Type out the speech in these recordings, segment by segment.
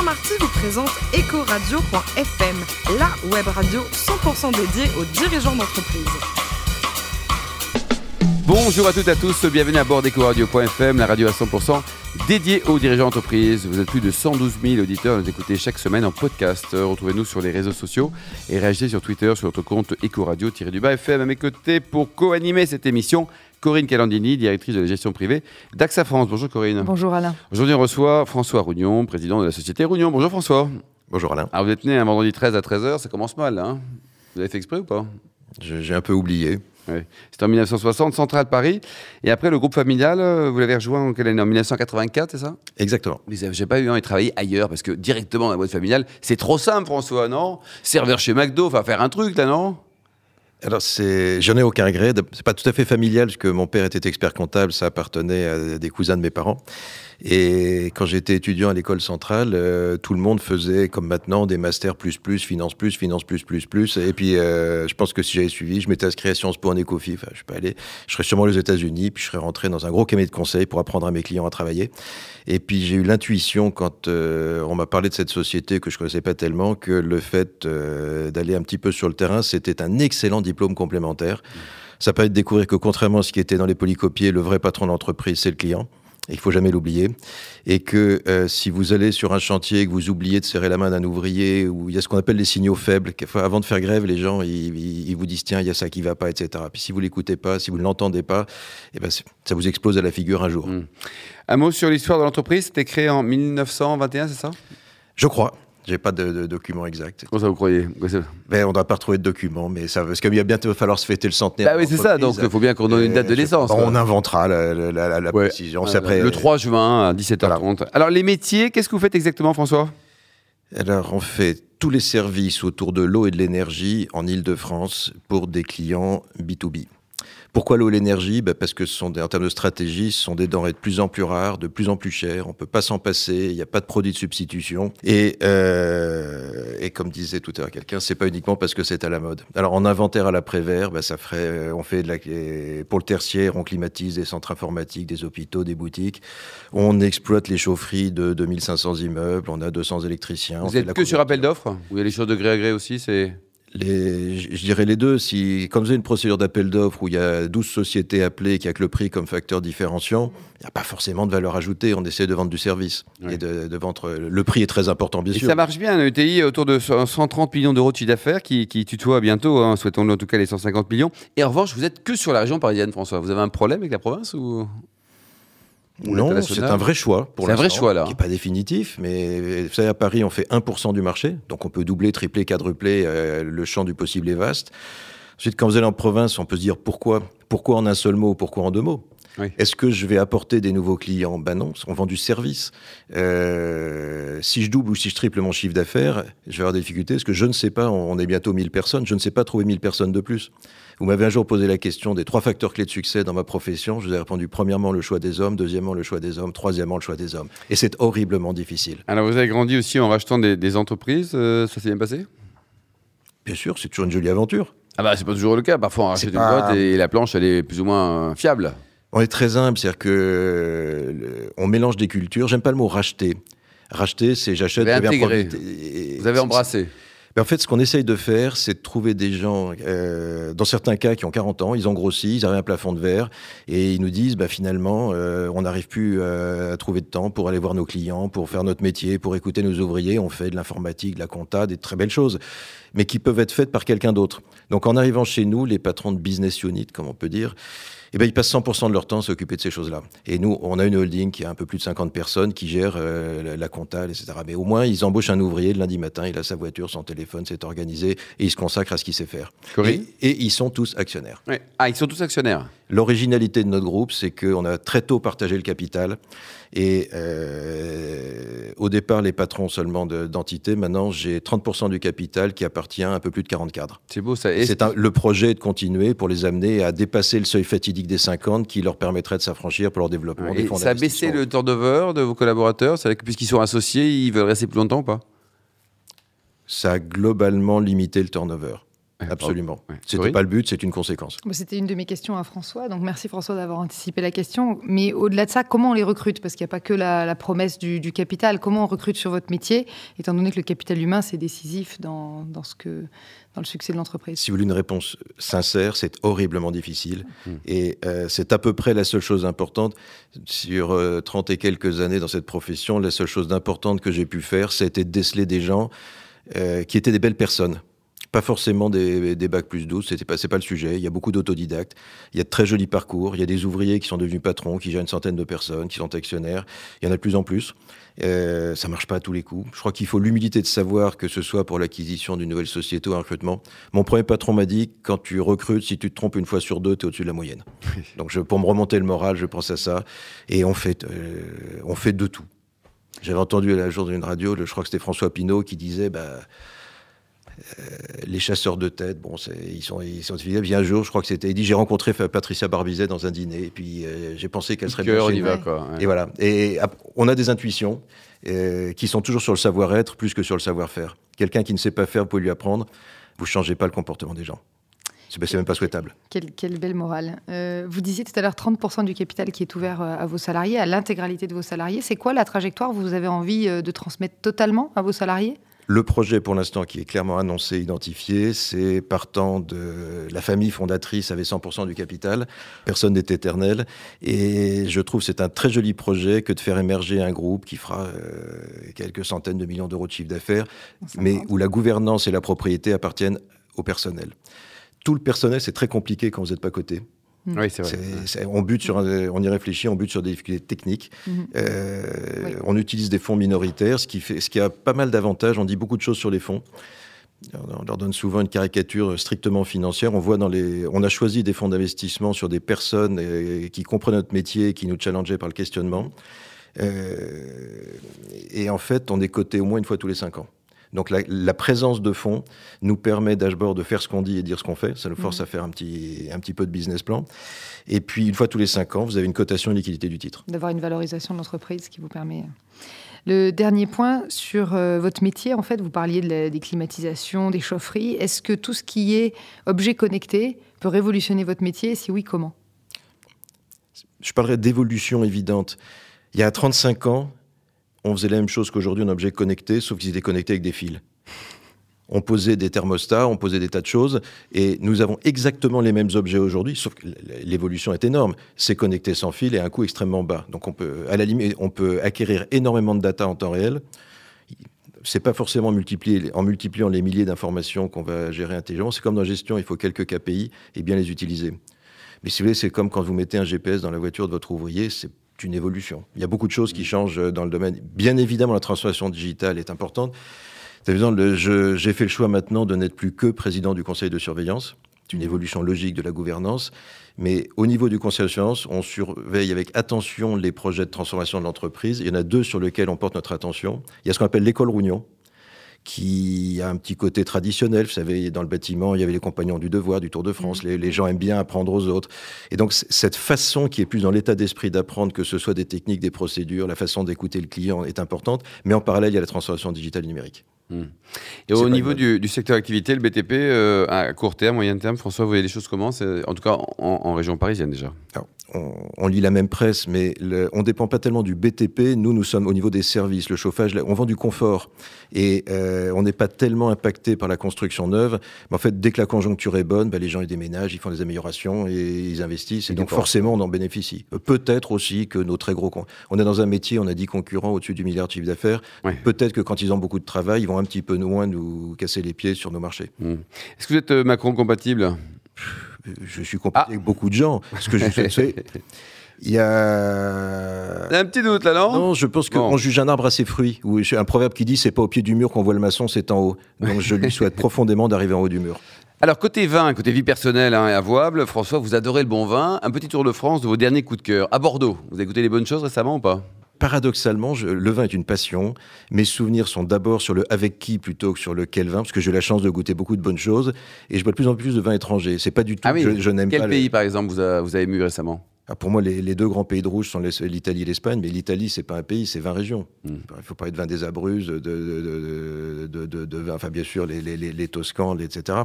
Saint-Marty vous présente Ecoradio.fm, la web radio 100% dédiée aux dirigeants d'entreprise. Bonjour à toutes et à tous, bienvenue à bord d'Ecoradio.fm, la radio à 100% dédiée aux dirigeants d'entreprise. Vous êtes plus de 112 000 auditeurs à nous écouter chaque semaine en podcast. Retrouvez-nous sur les réseaux sociaux et réagissez sur Twitter sur notre compte Ecoradio-du-bas FM. À mes côtés pour co-animer cette émission, Corinne Calandini, directrice de la gestion privée d'AXA France. Bonjour Corinne. Bonjour Alain. Aujourd'hui, on reçoit François Rougnon, président de la société Rougnon. Bonjour François. Bonjour Alain. Alors vous êtes né un vendredi 13 à 13h, ça commence mal, hein Vous avez fait exprès ou pas? J'ai un peu oublié. C'était en 1960, Centrale Paris. Et après, le groupe familial, euh, vous l'avez rejoint en quelle année? En 1984, c'est ça? Exactement. Mais j'ai pas eu envie de travailler ailleurs parce que directement dans la boîte familiale, c'est trop simple, François, non? Serveur chez McDo, enfin faire un truc là, non? Alors, j'en ai aucun regret. C'est pas tout à fait familial, parce que mon père était expert comptable, ça appartenait à des cousins de mes parents. Et quand j'étais étudiant à l'école centrale, euh, tout le monde faisait, comme maintenant, des masters plus plus, finance plus, finance plus plus plus. Et puis, euh, je pense que si j'avais suivi, je m'étais à Sciences Po en écofi. Enfin, je suis pas allé. Je serais sûrement aux États-Unis, puis je serais rentré dans un gros cabinet de conseil pour apprendre à mes clients à travailler. Et puis, j'ai eu l'intuition quand euh, on m'a parlé de cette société que je connaissais pas tellement, que le fait d'aller un petit peu sur le terrain, c'était un excellent diplôme complémentaire. Ça permet de découvrir que contrairement à ce qui était dans les polycopiés, le vrai patron d'entreprise, c'est le client il faut jamais l'oublier. Et que euh, si vous allez sur un chantier et que vous oubliez de serrer la main d'un ouvrier, où il y a ce qu'on appelle les signaux faibles, avant de faire grève, les gens ils, vous disent tiens, il y a ça qui va pas, etc. Puis si vous l'écoutez pas, si vous ne l'entendez pas, eh ben, ça vous explose à la figure un jour. Hmm. Un mot sur l'histoire de l'entreprise, c'était créé en 1921, c'est ça? Je crois. J'ai pas de, de, document exact. Comment ça vous croyez ben, On ne doit pas retrouver de document, mais ça, parce qu'il va bientôt falloir se fêter le centenaire. Bah oui, c'est ça, donc il faut bien qu'on donne une date de naissance. on inventera la, la, la précision. après, le 3 juin à 17h30. Alors les métiers, qu'est-ce que vous faites exactement, François? Alors on fait tous les services autour de l'eau et de l'énergie en Ile-de-France pour des clients B2B. Pourquoi l'eau et l'énergie bah, Parce que ce sont en termes de stratégie, ce sont des denrées de plus en plus rares, de plus en plus chères. On peut pas s'en passer. Il n'y a pas de produit de substitution. Et, euh, et comme disait tout à l'heure quelqu'un, c'est pas uniquement parce que c'est à la mode. Alors en inventaire à l'après-vert, bah, ça ferait, euh, on fait de la, pour le tertiaire, on climatise des centres informatiques, des hôpitaux, des boutiques. On exploite les chaufferies de 2500 immeubles. On a 200 électriciens. Vous êtes que sur appel d'offres? Ou il y a les choses de gré à gré aussi C'est les, je dirais les deux. Si, quand vous avez une procédure d'appel d'offres où il y a 12 sociétés appelées qui a que le prix comme facteur différenciant, il n'y a pas forcément de valeur ajoutée. On essaie de vendre du service. Et de, de, vendre. Le prix est très important, bien et sûr. Ça marche bien. ETI autour de 130 millions d'euros de chiffre d'affaires qui, qui tutoie bientôt, hein, souhaitons en tout cas les 150 millions. Et en revanche, vous êtes que sur la région parisienne, François. Vous avez un problème avec la province ou? Non, c'est un vrai choix pour C'est un vrai choix là. Qui n'est pas définitif, mais vous savez, à Paris, on fait 1% du marché, donc on peut doubler, tripler, quadrupler, euh, le champ du possible est vaste. Ensuite, quand vous allez en province, on peut se dire pourquoi, pourquoi en un seul mot, pourquoi en deux mots? Est-ce que je vais apporter des nouveaux clients? Ben non, on vend du service. Euh, si je double ou si je triple mon chiffre d'affaires, je vais avoir des difficultés parce que je ne sais pas, on est bientôt 1000 personnes, je ne sais pas trouver 1000 personnes de plus. Vous m'avez un jour posé la question des trois facteurs clés de succès dans ma profession. Je vous ai répondu premièrement le choix des hommes, deuxièmement le choix des hommes, troisièmement le choix des hommes. Et c'est horriblement difficile. Alors vous avez grandi aussi en rachetant des, entreprises, euh, ça s'est bien passé? Bien sûr, c'est toujours une jolie aventure. Ah bah c'est pas toujours le cas. Parfois on rachète une boîte et la planche elle est plus ou moins fiable. On est très humble, c'est-à-dire que euh, on mélange des cultures. J'aime pas le mot racheter. Racheter, c'est j'achète. Vous avez Vous avez embrassé. Ben, en fait, ce qu'on essaye de faire, c'est de trouver des gens, euh, dans certains cas, qui ont 40 ans, ils ont grossi, ils avaient un plafond de verre, et ils nous disent, bah, finalement, euh, on n'arrive plus euh, à trouver de temps pour aller voir nos clients, pour faire notre métier, pour écouter nos ouvriers. On fait de l'informatique, de la compta, des très belles choses, mais qui peuvent être faites par quelqu'un d'autre. Donc, en arrivant chez nous, les patrons de business unit, comme on peut dire, eh ben, ils passent 100% de leur temps à s'occuper de ces choses-là. Et nous, on a une holding qui a un peu plus de 50 personnes qui gère euh, la, comptable, etc. Mais au moins, ils embauchent un ouvrier le lundi matin, il a sa voiture, son téléphone, c'est organisé, et il se consacre à ce qu'il sait faire. Et, et, ils sont tous actionnaires. Ah, ils sont tous actionnaires L'originalité de notre groupe, c'est qu'on a très tôt partagé le capital. Et euh, au départ, les patrons seulement d'entités. Maintenant, j'ai 30% du capital qui appartient à un peu plus de 40 cadres. C'est beau ça. C'est le projet de continuer pour les amener à dépasser le seuil fatidique des 50 qui leur permettrait de s'affranchir pour leur développement. et ça a baissé le turnover de vos collaborateurs Puisqu'ils sont associés, ils veulent rester plus longtemps ou pas? Ça a globalement limité le turnover. Absolument. Ouais. C'était pas le but, c'est une conséquence. C'était une de mes questions à François, donc merci François d'avoir anticipé la question. Mais au-delà de ça, comment on les recrute? Parce qu'il n'y a pas que la, la promesse du, du capital. Comment on recrute sur votre métier, étant donné que le capital humain, c'est décisif dans, dans ce que, dans le succès de l'entreprise? Si vous voulez une réponse sincère, c'est horriblement difficile. Mm. Et euh, c'est à peu près la seule chose importante. Sur euh, 30 et quelques années dans cette profession, la seule chose d'importante que j'ai pu faire, c'était de déceler des gens euh, qui étaient des belles personnes. Pas forcément des, des bacs plus 12, c'était pas, c'est pas le sujet. Il y a beaucoup d'autodidactes, il y a de très jolis parcours, il y a des ouvriers qui sont devenus patrons, qui gèrent une centaine de personnes, qui sont actionnaires. Il y en a de plus en plus. Euh, ça marche pas à tous les coups. Je crois qu'il faut l'humilité de savoir que ce soit pour l'acquisition d'une nouvelle société ou un recrutement. Mon premier patron m'a dit quand tu recrutes, si tu te trompes une fois sur deux, tu es au-dessus de la moyenne. Donc je, pour me remonter le moral, je pense à ça. Et on fait, euh, on fait de tout. J'avais entendu à la jour d'une radio, je crois que c'était François Pinault qui disait bah, les chasseurs de tête, bon, c'est- ils sont, ils sont fidèles. Puis un jour, je crois que c'était, il dit j'ai rencontré Patricia Barbizet dans un dîner, et puis euh, j'ai pensé qu'elle serait bien chez va, quoi. ouais. Et voilà. Et on a des intuitions euh, qui sont toujours sur le savoir-être plus que sur le savoir-faire. Quelqu'un qui ne sait pas faire, vous pouvez lui apprendre. Vous changez pas le comportement des gens. C'est même pas souhaitable. Quelle, quelle belle morale. Euh, vous disiez tout à l'heure 30% du capital qui est ouvert euh, à vos salariés, à l'intégralité de vos salariés. C'est quoi la trajectoire que vous avez envie euh, de transmettre totalement à vos salariés? Le projet, pour l'instant, qui est clairement annoncé, identifié, c'est partant de la famille fondatrice avait 100% du capital. Personne n'est éternel. Et je trouve que c'est un très joli projet que de faire émerger un groupe qui fera euh, quelques centaines de millions d'euros de chiffre d'affaires, mais où la gouvernance et la propriété appartiennent au personnel. Tout le personnel, c'est très compliqué quand vous n'êtes pas coté. Oui, c'est vrai. C'est- c'est- on, bute sur un- on y réfléchit, on bute sur des difficultés techniques. Mhm. Euh, Oui. On utilise des fonds minoritaires, ce qui, fait, ce qui a pas mal d'avantages. On dit beaucoup de choses sur les fonds. On leur donne souvent une caricature strictement financière. On voit dans les, on a choisi des fonds d'investissement sur des personnes euh, qui comprennent notre métier, et qui nous challengeaient par le questionnement. Euh, et en fait, on est coté au moins une fois tous les cinq ans. Donc la, la présence de fonds nous permet d'abord de faire ce qu'on dit et dire ce qu'on fait. Ça nous force à faire un petit, un petit peu de business plan. Et puis, une fois tous les cinq ans, vous avez une cotation et liquidité du titre. D'avoir une valorisation de l'entreprise qui vous permet. Le dernier point sur euh, votre métier, en fait, vous parliez de la- des climatisations, des chaufferies. Est-ce que tout ce qui est objet connecté peut révolutionner votre métier? Si oui, comment? Je parlerai d'évolution évidente. Il y a 35 ans, on faisait la même chose qu'aujourd'hui, un objet connecté, sauf qu'ils étaient connectés avec des fils. On posait des thermostats, on posait des tas de choses, et nous avons exactement les mêmes objets aujourd'hui, sauf que l'évolution est énorme. C'est connecté sans fil et à un coût extrêmement bas. Donc on peut, à la limite, on peut acquérir énormément de data en temps réel. C'est pas forcément multiplier, en multipliant les milliers d'informations qu'on va gérer intelligemment. C'est comme dans la gestion, il faut quelques KPI et bien les utiliser. Mais si vous voulez, c'est comme quand vous mettez un GPS dans la voiture de votre ouvrier, c'est une évolution. Il y a beaucoup de choses qui changent dans le domaine. Bien évidemment, la transformation digitale est importante. J'ai fait le choix maintenant de n'être plus que président du conseil de surveillance. C'est une évolution logique de la gouvernance. Mais au niveau du conseil de surveillance, on surveille avec attention les projets de transformation de l'entreprise. Il y en a deux sur lesquels on porte notre attention. Il y a ce qu'on appelle l'école Rougnon, qui a un petit côté traditionnel. Vous savez, dans le bâtiment, il y avait les compagnons du devoir, du Tour de France. Les, les gens aiment bien apprendre aux autres. Et donc, cette façon qui est plus dans l'état d'esprit d'apprendre, que ce soit des techniques, des procédures, la façon d'écouter le client est importante. Mais en parallèle, il y a la transformation digitale numérique. Et C'est au niveau du, du secteur activité, le BTP, euh, à court terme, moyen terme, François, vous voyez les choses comment C'est- En tout cas, en, en région parisienne déjà. Alors, on, on lit la même presse, mais le- on dépend pas tellement du BTP. Nous, nous sommes au niveau des services, le chauffage, on vend du confort. Et euh, on n'est pas tellement impacté par la construction neuve. Mais en fait, dès que la conjoncture est bonne, bah, les gens ils déménagent, ils font des améliorations et ils investissent. Et donc forcément, on en bénéficie. Euh, Peut-être aussi que nos très gros... On est dans un métier, on a 10 concurrents au-dessus du milliard de chiffre d'affaires. Ouais. Peut-être que quand ils ont beaucoup de travail, ils vont un petit peu moins nous casser les pieds sur nos marchés. Hmm. Est-ce que vous êtes euh, Macron compatible? Je suis Ah. avec beaucoup de gens. Ce que je fais, c'est... Il y a... Un petit doute là, non? Non, je pense qu'on Bon. juge un arbre à ses fruits. Ou un proverbe qui dit c'est pas au pied du mur qu'on voit le maçon, c'est en haut. Donc je lui souhaite profondément d'arriver en haut du mur. Alors, côté vin, côté vie personnelle hein, et avouable, François, vous adorez le bon vin. Un petit tour de France de vos derniers coups de cœur. À Bordeaux, vous avez goûté les bonnes choses récemment ou pas? Paradoxalement, je- le vin est une passion. Mes souvenirs sont d'abord sur le avec qui plutôt que sur le quel vin, parce que j'ai eu la chance de goûter beaucoup de bonnes choses. Et je bois de plus en plus de vin étranger. C'est pas du tout. Ah oui. Je, je n'aime Quel pas. le- pays, par exemple, vous, a- vous avez mu récemment? Ah, pour moi, les, deux grands pays de rouge sont l'Italie et l'Espagne, mais l'Italie, c'est pas un pays, c'est 20 régions. Mm. Il faut pas être vin des Abruzes, de, de, de, enfin bien sûr les, les, les, Toscans, etc.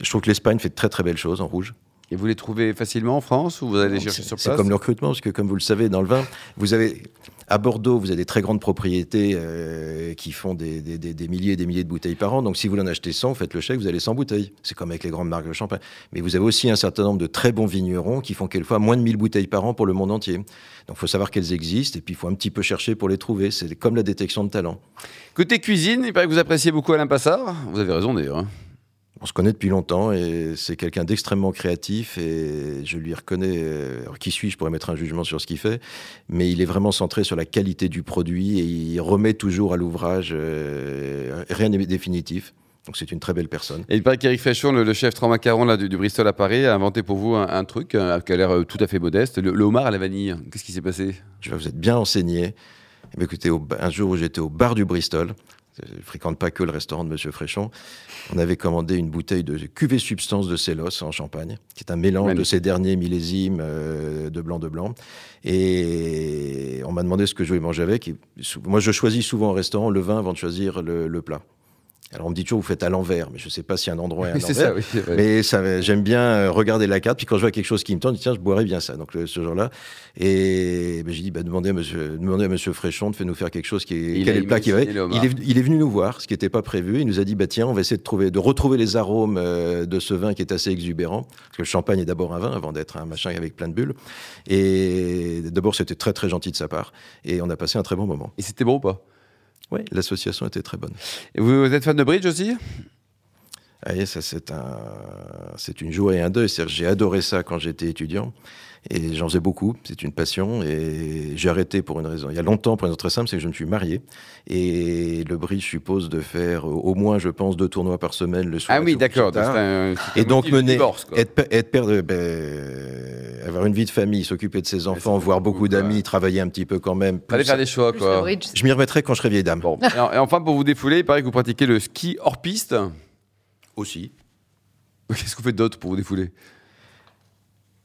Je trouve que l'Espagne fait de très très belles choses en rouge. Et vous les trouvez facilement en France ou vous allez les chercher sur place C'est comme le recrutement, parce que comme vous le savez, dans le vin, vous avez à Bordeaux, vous avez des très grandes propriétés euh, qui font des, milliers et des milliers de bouteilles par an. Donc si vous en achetez 100, faites le chèque, vous avez 100 bouteilles. C'est comme avec les grandes marques de champagne. Mais vous avez aussi un certain nombre de très bons vignerons qui font quelquefois moins de 1000 bouteilles par an pour le monde entier. Donc il faut savoir qu'elles existent et puis il faut un petit peu chercher pour les trouver. C'est comme la détection de talent. Côté cuisine, il paraît que vous appréciez beaucoup Alain Passard. Vous avez raison d'ailleurs. On se connaît depuis longtemps et c'est quelqu'un d'extrêmement créatif et je lui reconnais, euh, qui suis-je pourrais mettre un jugement sur ce qu'il fait, mais il est vraiment centré sur la qualité du produit et il remet toujours à l'ouvrage, euh, rien n'est définitif. Donc c'est une très belle personne. Et il paraît qu'Éric Fréchon, le, chef Tramacaron là, du, Bristol à Paris, a inventé pour vous un, truc euh, qui a l'air tout à fait modeste, le, homard à la vanille. Qu'est-ce qui s'est passé? Je vois, Vous êtes bien enseigné. Eh écoutez, un jour où j'étais au bar du Bristol, je ne fréquente pas que le restaurant de Monsieur Fréchon. On avait commandé une bouteille de cuvée substance de Célos en Champagne, qui est un mélange de ces derniers millésimes euh, de blanc de blanc. Et on m'a demandé ce que je voulais manger avec. moi, je choisis souvent au restaurant le vin avant de choisir le plat. Alors on me dit toujours vous faites à l'envers, mais je ne sais pas si un endroit est à l'envers. Ça, oui, mais ça, j'aime bien euh, regarder la carte. Puis quand je vois quelque chose qui me tente, je dis tiens, je boirais bien ça. Donc ce jour-là, et ben, j'ai dit bah, demandez à Monsieur, demandez à Monsieur Fréchon de nous faire quelque chose qui est quel est le plat qui va. Il est, il est venu nous voir, ce qui n'était pas prévu. Il nous a dit bah tiens, on va essayer de trouver, de retrouver les arômes euh, de ce vin qui est assez exubérant, parce que le champagne est d'abord un vin avant d'être un machin avec plein de bulles. Et d'abord c'était très très gentil de sa part, et on a passé un très bon moment. Et c'était bon ou pas? Oui, l'association était très bonne. Et vous, êtes fan de bridge aussi? Ah, ça c'est un, c'est une joie et un deuil. J'ai adoré ça quand j'étais étudiant. Et j'en faisais beaucoup, c'est une passion. Et j'ai arrêté pour une raison. Il y a longtemps, pour une raison très simple, c'est que je me suis marié. Et le bridge suppose de faire au moins, je pense, deux tournois par semaine le soir. Ah oui, d'accord. Et donc mener, être, être père de, ben, avoir une vie de famille, s'occuper de ses enfants, voir beaucoup d'amis, travailler un petit peu quand même. Fallait faire des choix, quoi. Je m'y remettrai quand je serai vieille dame. Bon. et enfin, pour vous défouler, il paraît que vous pratiquez le ski hors piste. Aussi. Qu'est-ce que vous faites d'autre pour vous défouler?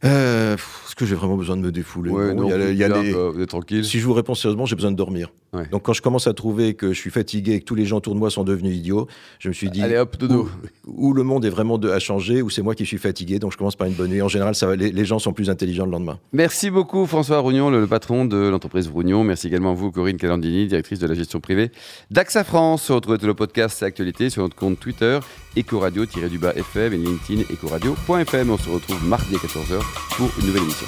Euh, Est-ce que j'ai vraiment besoin de me défouler il y a, tranquille. Si je vous réponds sérieusement, j'ai besoin de dormir. Donc quand je commence à trouver que je suis fatigué et que tous les gens autour de moi sont devenus idiots, je me suis dit Allez, hop, dodo. Où, le monde est vraiment de, à changer, ou c'est moi qui suis fatigué, donc je commence par une bonne nuit. En général, ça les, gens sont plus intelligents le lendemain. Merci beaucoup François Rougnon, le, patron de l'entreprise Rougnon. Merci également à vous Corinne Calandini, directrice de la gestion privée d'AXA France. Retrouvez tout le podcast et actualité sur notre compte Twitter Ecoradio-du-bas FM et LinkedIn Ecoradio.fm. On se retrouve mardi à 14h pour une nouvelle émission.